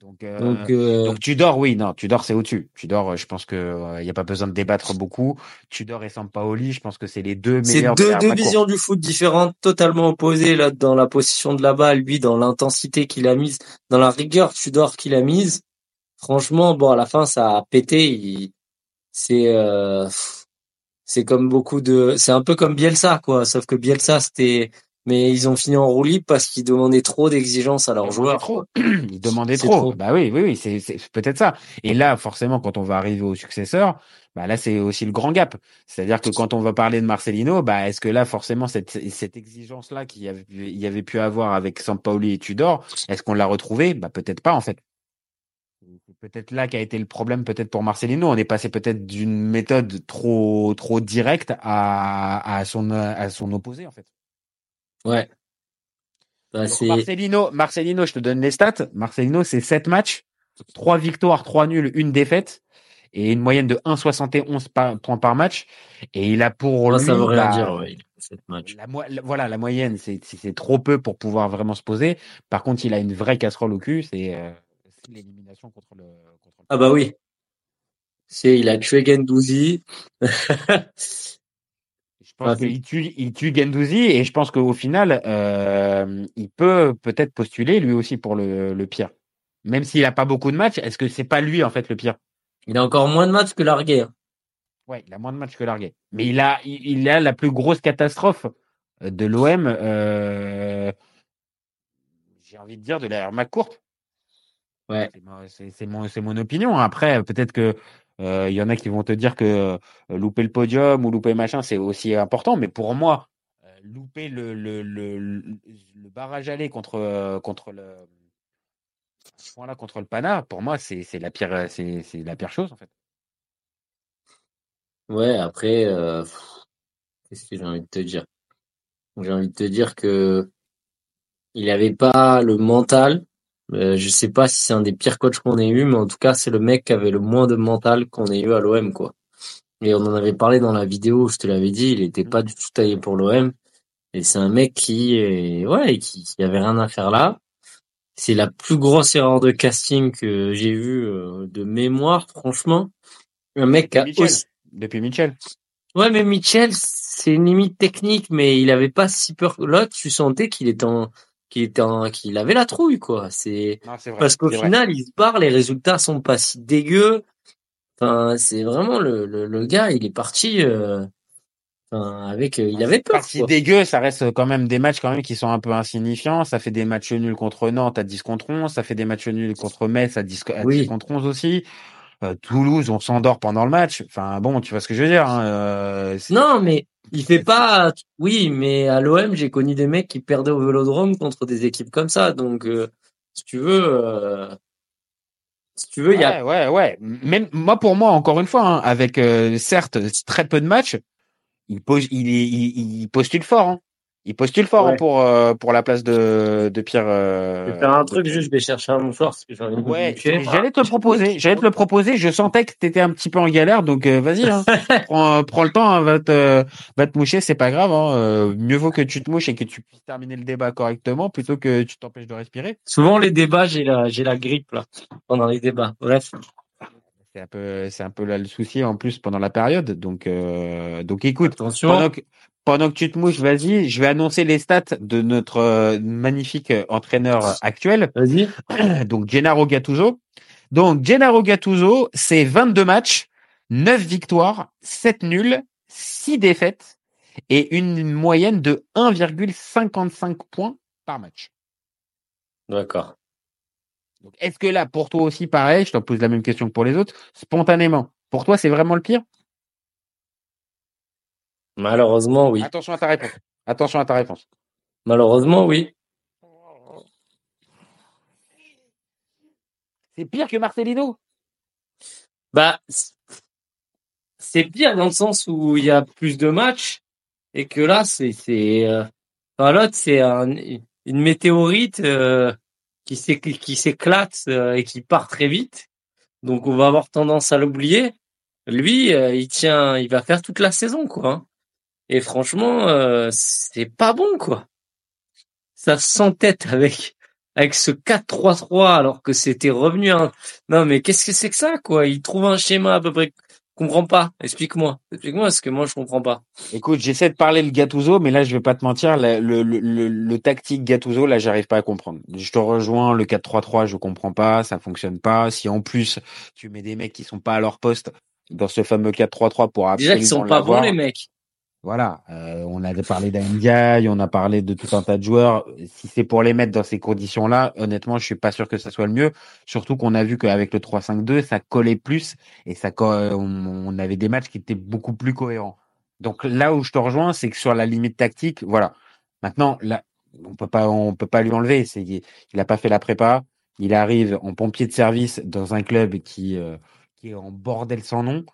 Donc, euh, Donc euh, donc Tudor, oui, non, Tudor c'est au-dessus. Tudor, euh, je pense que euh, il y a pas besoin de débattre beaucoup. Tudor et Sampaoli, je pense que c'est les deux c'est meilleurs de deux deux visions du foot différentes, totalement opposées. Là, dans la position de la balle, lui, dans l'intensité qu'il a mise, dans la rigueur Tudor qu'il a mise. Franchement, bon, à la fin, ça a pété. Il... C'est euh, c'est comme beaucoup de, c'est un peu comme Bielsa, quoi. Sauf que Bielsa, c'était, mais ils ont fini en roue libre parce qu'ils demandaient trop d'exigences à Ils leurs demandaient joueurs. trop. Ils demandaient trop. trop. Bah oui, oui, oui, c'est c'est peut-être ça. Et là, forcément, quand on va arriver au successeur, bah là, c'est aussi le grand gap. C'est-à-dire que quand on va parler de Marcelino, bah est-ce que là, forcément, cette, cette exigence-là qu'il y avait, il y avait pu avoir avec Sampaoli et Tudor, est-ce qu'on l'a retrouvée? Bah peut-être pas, en fait. Peut-être là qu'a été le problème, peut-être pour Marcelino. On est passé peut-être d'une méthode trop, trop directe à, à son, à son opposé, en fait. Ouais. Bah, Donc, Marcelino, Marcelino, je te donne les stats. Marcelino, c'est 7 matchs, 3 victoires, 3 nuls, une défaite et une moyenne de 1,71 par- points par match. Et il a pour moi, lui, ça veut rien bah, dire, ouais, cette match. la, mo- la- voilà, la moyenne, c'est trop peu pour pouvoir vraiment se poser. Par contre, il a une vraie casserole au cul, c'est euh, l'élimination contre le. Contre le... Ah bah oui. C'est, il a tué Gendouzi. Je pense Ah, qu'il tue, il tue Gendouzi et je pense qu'au final, euh, il peut peut-être postuler lui aussi pour le, le pire. Même s'il a pas beaucoup de matchs, est-ce que c'est pas lui en fait le pire? Il a encore moins de matchs que Larguet. hein. Ouais, il a moins de matchs que Larguet. Mais il a, il, il a la plus grosse catastrophe euh, de l'OM. Euh, J'ai envie de dire de la ma courte. Ouais. C'est mon- mon, c'est mon opinion. Après, peut-être que euh, il y en a qui vont te dire que euh, louper le podium ou louper machin, c'est aussi important. Mais pour moi, euh, louper le, le, le, le, barrage aller contre, contre le point-là contre le Pana, pour moi, c'est c'est la pire, c'est c'est la pire chose en fait. Ouais, après, euh, qu'est-ce que j'ai envie de te dire? J'ai envie de te dire que il avait pas le mental. Euh, je sais pas si c'est un des pires coachs qu'on ait eu, mais en tout cas, c'est le mec qui avait le moins de mental qu'on ait eu à l'OM, quoi. Et on en avait parlé dans la vidéo, je te l'avais dit, il était pas du tout taillé pour l'OM. Et c'est un mec qui, est- ouais, qui, qui avait rien à faire là. C'est la plus grosse erreur de casting que j'ai vue euh, de mémoire, franchement. Un mec qui a aussi- Depuis Mitchell. Ouais, mais Mitchell, c'est une limite technique, mais il avait pas si peur. Là, tu sentais qu'il était en, qu'il était en, qu'il avait la trouille, quoi. C'est, parce qu'au c'est vrai. final, il se barre, les résultats sont pas si dégueux. Enfin, c'est vraiment le, le, le gars, il est parti, euh, enfin, avec, euh, il avait peur, si quoi. dégueu, ça reste quand même des matchs quand même qui sont un peu insignifiants. Ça fait des matchs nuls contre Nantes à 10 contre 11, ça fait des matchs nuls contre Metz à 10, à 10 Oui. contre 11 aussi. Euh, Toulouse, on s'endort pendant le match. Enfin bon, tu vois ce que je veux dire. Hein, euh, Non, mais il fait pas, oui, mais à l'OM, j'ai connu des mecs qui perdaient au Vélodrome contre des équipes comme ça. Donc, euh, si tu veux, euh, si tu veux, il y a, Ouais, ouais. Même moi, pour moi, encore une fois, hein, avec euh, certes très peu de matchs, il, pose, il, il, il postule fort. Hein. Il postule fort hein, pour euh, pour la place de de Pierre. euh, Je vais faire un truc, juste, je vais chercher un mouchoir parce que Ouais, j'allais te le proposer. J'allais te le proposer. Je sentais que t'étais un petit peu en galère, donc euh, vas-y. Hein. prends, prends le temps, hein, va te va te moucher, c'est pas grave. Euh, mieux vaut que tu te mouches et que tu puisses terminer le débat correctement plutôt que tu t'empêches de respirer. Souvent, les débats, j'ai la, j'ai la grippe, là, pendant les débats. Bref. C'est un peu c'est un peu là le souci en plus pendant la période. Donc euh, donc écoute. Attention. Pendant que, pendant que tu te mouches, vas-y, je vais annoncer les stats de notre euh, magnifique euh, entraîneur actuel, Vas-y. donc Gennaro Gattuso. Donc Gennaro Gattuso, c'est 22 matchs, 9 victoires, 7 nuls, 6 défaites et une moyenne de 1,55 points par match. D'accord. Donc est-ce que là, pour toi aussi, pareil, je te pose la même question que pour les autres, spontanément, pour toi, c'est vraiment le pire? Malheureusement, oui. Attention à ta réponse. Attention à ta réponse. Malheureusement, oui. C'est pire que Marcelino? Bah, c'est pire dans le sens où il y a plus de matchs et que là, c'est, c'est, euh, enfin, l'autre, c'est un- une météorite euh, qui s'éc- qui s'éclate euh, et qui part très vite. Donc, on va avoir tendance à l'oublier. Lui, euh, il tient, il va faire toute la saison, quoi. Hein. Et franchement, euh, c'est pas bon, quoi. Ça s'entête avec avec ce 4-3-3 alors que c'était revenu un non, mais qu'est-ce que c'est que ça, quoi? Il trouve un schéma à peu près. Comprends pas. Explique-moi. Explique-moi parce que moi je comprends pas. Écoute, j'essaie de parler le Gattuso, mais là, je vais pas te mentir, le, le, le, le- tactique Gattuso, là, j'arrive pas à comprendre. Je te rejoins, le 4-3-3, je comprends pas, ça fonctionne pas. Si en plus, tu mets des mecs qui sont pas à leur poste dans ce fameux 4-3-3 pour Déjà absolument qu'ils sont pas bons les mecs. Voilà, euh, on a parlé d'Andiaye, on a parlé de tout un tas de joueurs. Si c'est pour les mettre dans ces conditions-là, honnêtement, je suis pas sûr que ça soit le mieux. Surtout qu'on a vu qu'avec le 3-5-2, ça collait plus et ça, on, avait des matchs qui étaient beaucoup plus cohérents. Donc là où je te rejoins, c'est que sur la limite tactique, voilà. Maintenant, là, on peut pas, on peut pas lui enlever. Il a pas fait la prépa. Il arrive en pompier de service dans un club qui, euh, qui est en bordel sans nom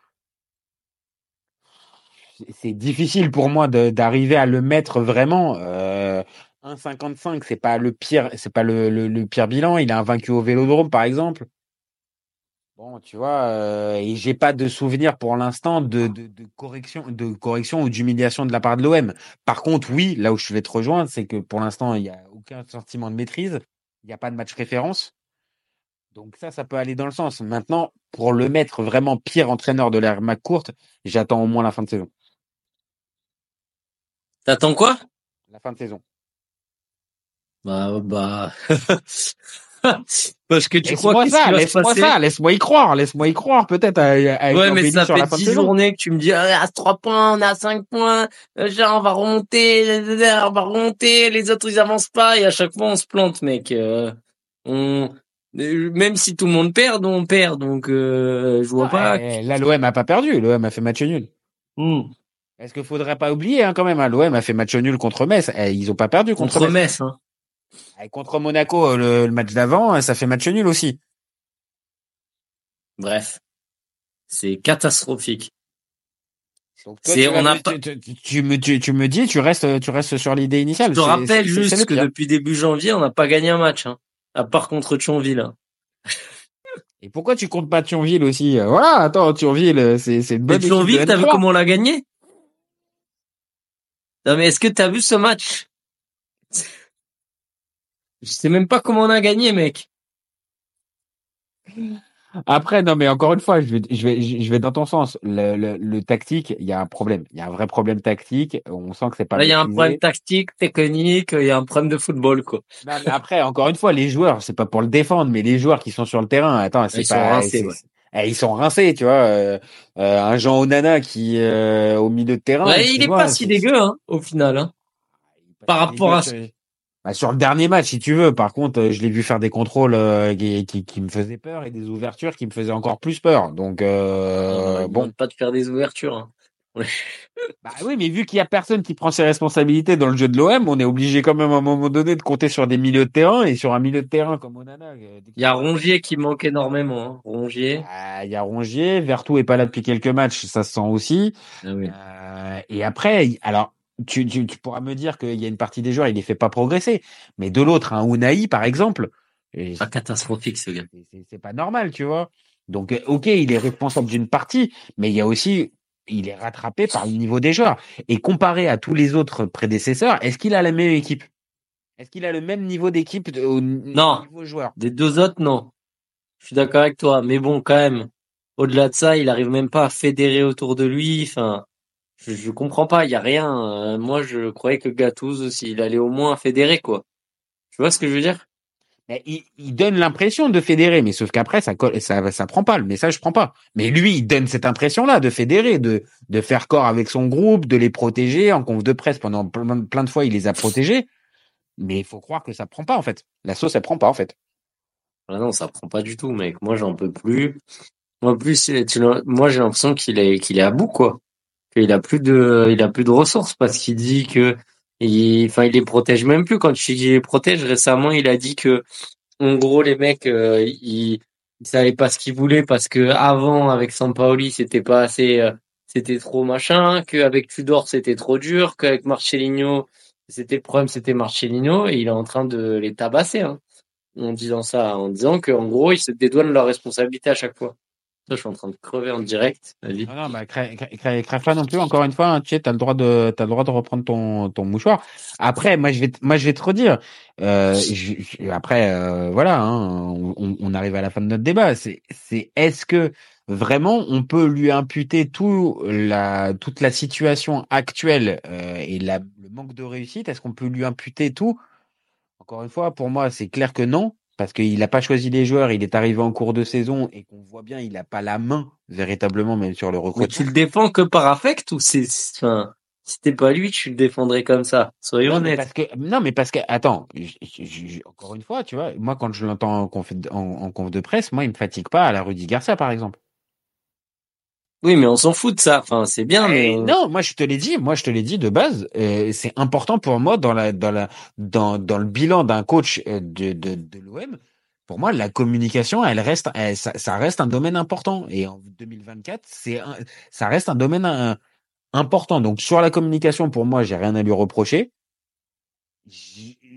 c'est difficile pour moi d'arriver à le mettre vraiment. Euh, 1,55, c'est pas le pire, c'est pas le, pire bilan. Il a un vaincu au Vélodrome, par exemple. Bon, tu vois, euh, et j'ai pas de souvenir pour l'instant de, correction, ou d'humiliation de la part de l'OM. Par contre, oui, là où je vais te rejoindre, c'est que pour l'instant, il y a aucun sentiment de maîtrise. Il n'y a pas de match référence. Donc ça, ça peut aller dans le sens. Maintenant, pour le mettre vraiment pire entraîneur de l'ère McCourt, j'attends au moins la fin de saison. T'attends quoi? La fin de saison. Bah bah. parce que tu crois que ça, laisse-moi ça, laisse-moi y croire, laisse-moi y croire, peut-être Ouais, mais ça fait la fin de 10 saison. journées que tu me dis, ah, à 3 points, on à 5 points, euh, genre, on va remonter, on va remonter, les autres ils avancent pas, et à chaque fois on se plante, mec. Euh, on, euh, même si tout le monde perd, on perd, donc euh, je vois pas. Eh, Là, l'OM a pas perdu, l'OM a fait match nul. Est-ce qu'il faudrait pas oublier hein, quand même, hein, l'OM a fait match nul contre Metz, Eh, ils ont pas perdu contre, Contre Metz. Metz, hein. Eh, contre Monaco, le, le match d'avant, ça fait match nul aussi. Bref. C'est catastrophique. Donc, toi, tu, on a pas- tu, tu- tu me, tu, tu me dis, tu restes, tu restes sur l'idée initiale. Je te rappelle juste que depuis début janvier, on n'a pas gagné un match, hein. À part contre Thionville. hein. Et pourquoi tu comptes pas Thionville aussi? Euh, Voilà, attends, Thionville, c'est c'est une bonne de Thionville, t'as vu N3. comment on l'a gagné? Non mais est-ce que t'as vu ce match? Je sais même pas comment on a gagné, mec. Après, non, mais encore une fois, je vais, je vais, je vais dans ton sens. Le, le, le tactique, il y a un problème. Il y a un vrai problème tactique. On sent que c'est pas. Là, il y a un problème tactique, technique, il y a un problème de football, quoi. Non, mais après, encore une fois, les joueurs, c'est pas pour le défendre, mais les joueurs qui sont sur le terrain, attends, c'est pas. rincés, ouais. Eh, ils sont rincés, tu vois. Euh, euh, un Jean Onana qui euh, au milieu de terrain. Ouais, il est pas si dégueu, hein, au final. Hein. par rapport à- sur- Bah, sur le dernier match, si tu veux. Par contre, euh, je l'ai vu faire des contrôles euh, qui, qui, qui me faisaient peur et des ouvertures qui me faisaient encore plus peur. Donc euh, On bon. pas de faire des ouvertures. Hein. Bah oui, mais vu qu'il y a personne qui prend ses responsabilités dans le jeu de l'OM, on est obligé quand même à un moment donné de compter sur des milieux de terrain et sur un milieu de terrain comme Onana. euh, Il y a Rongier qui manque énormément. Hein. Rongier. Ah, Il y a Rongier, Vertou est pas là depuis quelques matchs, ça se sent aussi. Ah oui. Euh, et après, alors tu, tu, tu pourras me dire qu'il y a une partie des joueurs, il les fait pas progresser. Mais de l'autre, un Unai, par exemple, Pas catastrophique, ce gars. c'est- c'est c'est pas normal, tu vois. Donc, euh, ok, il est responsable d'une partie, mais il y a aussi, il est rattrapé par le niveau des joueurs. Et comparé à tous les autres prédécesseurs, est-ce qu'il a la même équipe? Est-ce qu'il a le même niveau d'équipe au Non. niveau joueur? Des deux autres, non. Je suis d'accord avec toi. Mais bon, quand même, au-delà de ça, il arrive même pas à fédérer autour de lui. Enfin, je, je comprends pas. Il y a rien. Euh, moi, je croyais que Gattuso, s'il allait au moins fédérer, quoi. Tu vois ce que je veux dire? Mais il, donne l'impression de fédérer, mais sauf qu'après ça ça prend pas le message prend pas. Mais lui, il donne cette impression-là de fédérer, de faire corps avec son groupe, de les protéger en conf de presse pendant plein, de fois, il les a protégés. Mais il faut croire que ça prend pas en fait. La sauce elle prend pas en fait. Ah non, ça prend pas du tout, mec. Moi, j'en peux plus. En plus, moi, j'ai l'impression qu'il est, qu'il est à bout, quoi. Qu'il a plus de, il a plus de ressources parce qu'il dit que, il, enfin, il les protège même plus. Quand il les protège, récemment, il a dit que, en gros, les mecs, euh, ils, ils savaient pas ce qu'ils voulaient parce que avant, avec Sampaoli, c'était pas assez, euh, c'était trop machin, qu'avec Tudor, c'était trop dur, qu'avec Marcelino, c'était le problème, c'était Marcelino, et il est en train de les tabasser, hein en disant ça, en disant qu'en gros, ils se dédouanent de leur responsabilité à chaque fois. Je suis en train de crever en direct. Non, non, bah, crève, pas non plus. Encore une fois, hein, tu t'as le droit de, t'as le droit de reprendre ton, ton mouchoir. Après, moi, je vais, moi, je vais te redire. Euh, après, euh, voilà, hein, on, on arrive à la fin de notre débat. C'est, c'est, est-ce que vraiment on peut lui imputer tout la, toute la situation actuelle euh, et la, le manque de réussite? Est-ce qu'on peut lui imputer tout? Encore une fois, pour moi, c'est clair que non. Parce qu'il n'a pas choisi les joueurs, il est arrivé en cours de saison et qu'on voit bien, il n'a pas la main véritablement même sur le Mais recrutement. tu le défends que par affect ou c'est, enfin, si t'es pas lui, tu le défendrais comme ça? Soyons honnêtes. parce que non mais parce que attends j- j- j- encore une fois tu vois moi quand je l'entends en conf, en, en conf de presse moi il me fatigue pas à la Rudy Garcia par exemple Oui, mais on s'en fout de ça. Enfin, c'est bien, mais Eh, non moi je te l'ai dit moi je te l'ai dit de base euh, c'est important pour moi dans la dans la dans dans le bilan d'un coach euh, de de, de l'OM pour moi la communication elle reste elle- ça, ça reste un domaine important et en 2024 c'est ça reste un domaine euh, important donc sur la communication pour moi j'ai rien à lui reprocher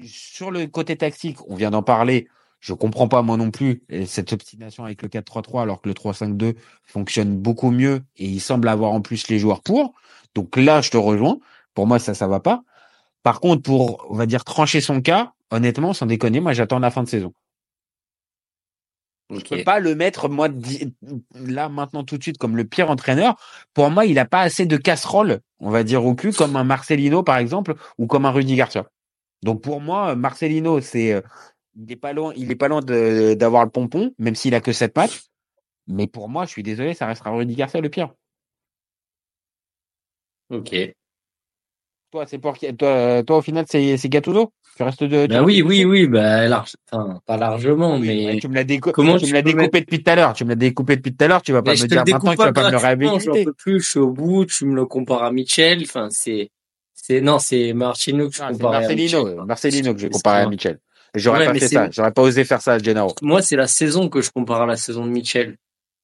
sur le côté tactique, on vient d'en parler. Je comprends pas moi non plus cette obstination avec le 4-3-3 alors que le 3-5-2 fonctionne beaucoup mieux et il semble avoir en plus les joueurs pour. Donc là, je te rejoins. Pour moi, ça, ça va pas. Par contre, pour, on va dire, trancher son cas, honnêtement, sans déconner, moi, j'attends la fin de saison. Je Ok. peux pas le mettre, moi, là, maintenant, tout de suite, comme le pire entraîneur. Pour moi, il a pas assez de casserole, on va dire, au cul, comme un Marcelino, par exemple, ou comme un Rudy Garcia. Donc, pour moi, Marcelino, c'est, euh, il est pas loin, il est pas loin d'avoir le pompon, même s'il a que sept matchs. Mais pour moi, je suis désolé, ça restera Rudy Garcia le pire. Ok. Toi, c'est pour toi, toi, au final, c'est, Gattuso? Tu restes de, Bah oui, oui, oui, bah, large, enfin, pas largement, Oui, mais tu me l'as décou- comment tu tu me l'as découpé depuis tout à l'heure. Tu me l'as découpé depuis tout à l'heure. Tu vas pas Mais je me dire maintenant que tu vas pas me le gratuitement, j'en réhabiliter. peux plus, je suis au bout, tu me le compares à Mitchell, enfin, c'est, c'est, non, c'est Martino que je c'est compare à Mitchell. Marcelino que j'ai comparé à Excuse-moi. J'aurais Ouais, pas fait ça. J'aurais pas osé faire ça à Gennaro. Moi, c'est la saison que je compare à la saison de Mitchell.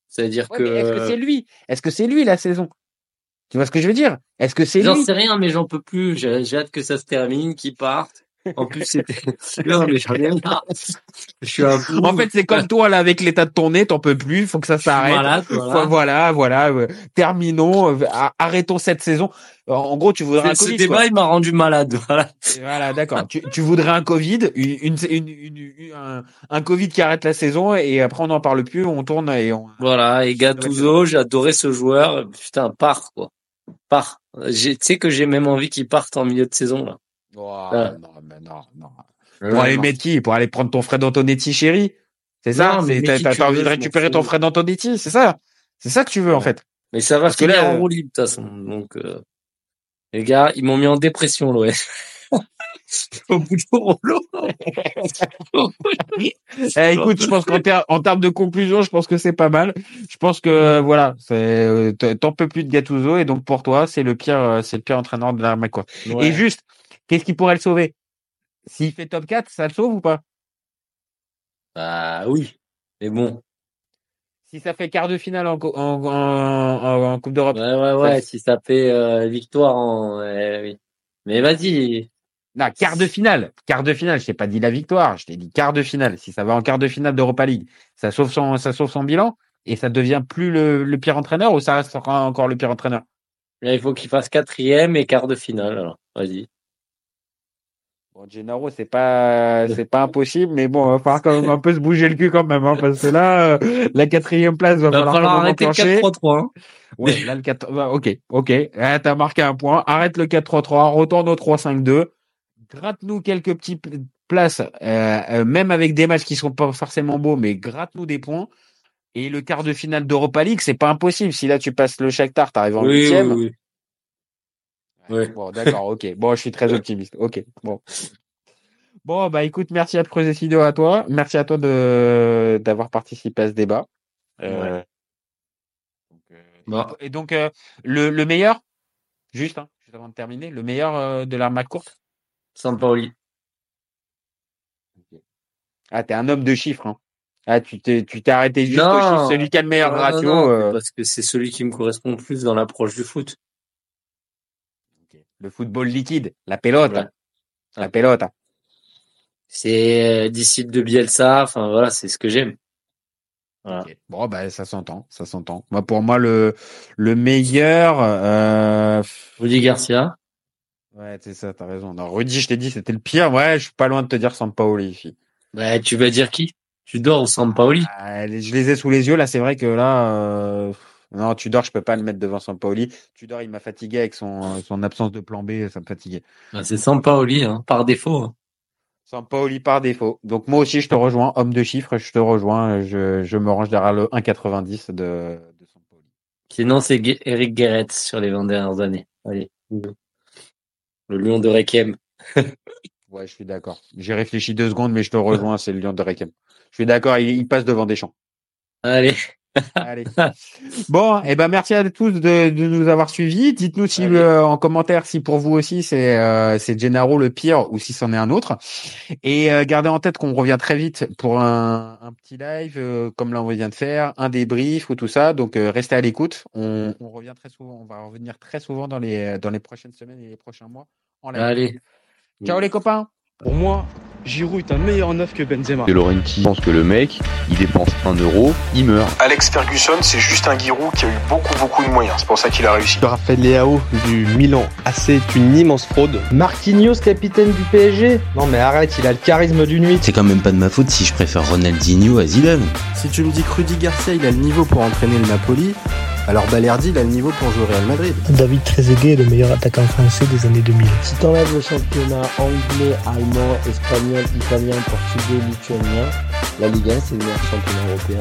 C'est-à-dire Ouais, que, est-ce que c'est lui? Est-ce que c'est lui la saison? Tu vois ce que je veux dire? Est-ce que c'est j'en lui? sais rien, mais j'en peux plus, j'ai, j'ai hâte que ça se termine, qu'il parte. En plus, c'était, non, mais j'en ai marre. Je suis un peu, En fait, c'est comme toi là avec l'état de ton nez, t'en peux plus. Faut que ça s'arrête. malade, voilà. Voilà, voilà. euh, terminons. euh, arrêtons cette saison. En- gros, tu voudrais un Ce Covid. débat, quoi. il m'a rendu malade, voilà. Voilà, d'accord. tu, tu voudrais un Covid, une, une, un, un Covid qui arrête la saison et après on n'en parle plus, on tourne et on. Voilà, et Gattuso, adoré ce joueur. Putain, part, quoi. Part. Tu sais que j'ai même envie qu'il parte en milieu de saison, là. Oh, Ah. non, mais non, non. Pour aller Non. mettre qui? Pour aller prendre ton Fred Antonetti, chéri C'est ça Non, mais T'as t'as envie de récupérer ton. Fred Antonetti, c'est ça C'est ça que tu veux en fait. Mais ça va Parce que là, en euh, roue libre, de toute façon. Donc, euh, les gars, ils m'ont mis en dépression, l'OS. Au bout du rouleau. Eh, écoute, je pense qu'en ter- termes de conclusion, je pense que c'est pas mal. Je pense que euh, voilà, c'est euh, t'en peux plus de Gattuso et donc pour toi, c'est le pire, c'est le pire entraîneur de l'armée quoi. Ouais. Et juste, qu'est-ce qui pourrait le sauver? S'il fait top 4, ça le sauve ou pas? Bah oui. Mais bon. Si ça fait quart de finale en, en, en, en- en Coupe d'Europe, Ouais, ouais, ouais. Si ça fait euh, victoire en... oui. Mais vas-y. Non, quart de finale. Quart de finale. Je t'ai pas dit la victoire. Je t'ai dit quart de finale. Si ça va en quart de finale d'Europa League, ça sauve son, ça sauve son bilan et ça devient plus le, le pire entraîneur ou ça restera encore le pire entraîneur? Là, il faut qu'il fasse quatrième et quart de finale. Alors, vas-y. Bon, Gennaro, c'est pas, c'est pas impossible, mais bon, il va falloir quand même un peu se bouger le cul quand même, hein, parce que là, euh, la quatrième place va, Va falloir, falloir arrêter le clencher. 4-3-3. hein. Ouais, là, le 4, bah, ok, ok. Ah, t'as marqué un point. Arrête le 4-3-3, retourne au 3-5-2. Gratte-nous quelques petits p- places, euh, euh, même avec des matchs qui sont pas forcément beaux, mais gratte-nous des points. Et le quart de finale d'Europa League, c'est pas impossible. Si là, tu passes le Shakhtar, t'arrives en Oui, oui, huitième. Oui. Bon, d'accord, ok. Bon, je suis très optimiste. Ok, bon. Bon, bah écoute, merci à Creuset Sido à toi. Merci à toi de d'avoir participé à ce débat. Euh, donc, euh, Bon. Et donc, euh, le, le meilleur, juste, hein, juste avant de terminer, le meilleur euh, de l'armade courte? Sampaoli. Ah, t'es un homme de chiffres. Hein. Ah, tu t'es tu t'es arrêté juste Non. au chiffre, celui qui a le meilleur Non, non, ratio. non, euh, Parce que c'est celui qui me correspond le plus dans l'approche du foot. Le football liquide, la pelote, la pelote. C'est euh, disciple de Bielsa. Enfin, voilà, c'est ce que j'aime. Voilà. Bon, bah ça s'entend, ça s'entend. Moi, pour moi, le le meilleur. Euh... Rudy Garcia. Ouais, c'est ça, t'as raison. Non, Rudy, je t'ai dit, c'était le pire. Ouais, je suis pas loin de te dire Sampaoli ici. Bah, tu vas dire qui? Tu dors au Sampaoli Ah, je les ai sous les yeux là. C'est vrai que là, euh... non, Tudor, je peux pas le mettre devant Sampaoli. Tudor, il m'a fatigué avec son son absence de plan B, ça me fatiguait. bah, C'est Sampaoli, hein, par défaut. hein. Sampaoli par défaut. Donc moi aussi, je te rejoins, homme de chiffres, je te rejoins. Je, je me range derrière le 1,90 de, de Sampaoli. Sinon, c'est Eric Guéret sur les 20 dernières années. Allez. Le lion de Requiem. Ouais, je suis d'accord. J'ai réfléchi deux secondes, mais je te rejoins, c'est le lion de Requiem. Je suis d'accord, il, il passe devant Deschamps. Allez. Allez. Bon, eh ben merci à tous de, de nous avoir suivis. Dites-nous si euh, en commentaire si pour vous aussi c'est euh, c'est Gennaro le pire ou si c'en est un autre. Et euh, gardez en tête qu'on revient très vite pour un, un petit live euh, comme là on vient de faire, un débrief ou tout ça. Donc euh, restez à l'écoute. On, on revient très souvent, on va revenir très souvent dans les dans les prochaines semaines et les prochains mois en live. Allez. Ciao les copains. Pour moi, Giroud est un meilleur neuf que Benzema. De Laurenti pense que le mec, il dépense un euro, il meurt. Alex Ferguson, c'est juste un Giroud qui a eu beaucoup beaucoup de moyens. C'est pour ça qu'il a réussi. Raphaël Leao du Milan AC est une immense fraude. Marquinhos, capitaine du PSG Non mais arrête, il a le charisme d'une nuit. C'est quand même pas de ma faute si je préfère Ronaldinho à Zidane. Si tu me dis que Rudy Garcia il a le niveau pour entraîner le Napoli, alors Balerdi il a le niveau pour jouer au Real Madrid. David Trezeguet est le meilleur attaquant français des années 2000. Si t'enlèves le championnat anglais, allemand, italien, portugais, lituanien, la Ligue 1 c'est le meilleur championnat européen.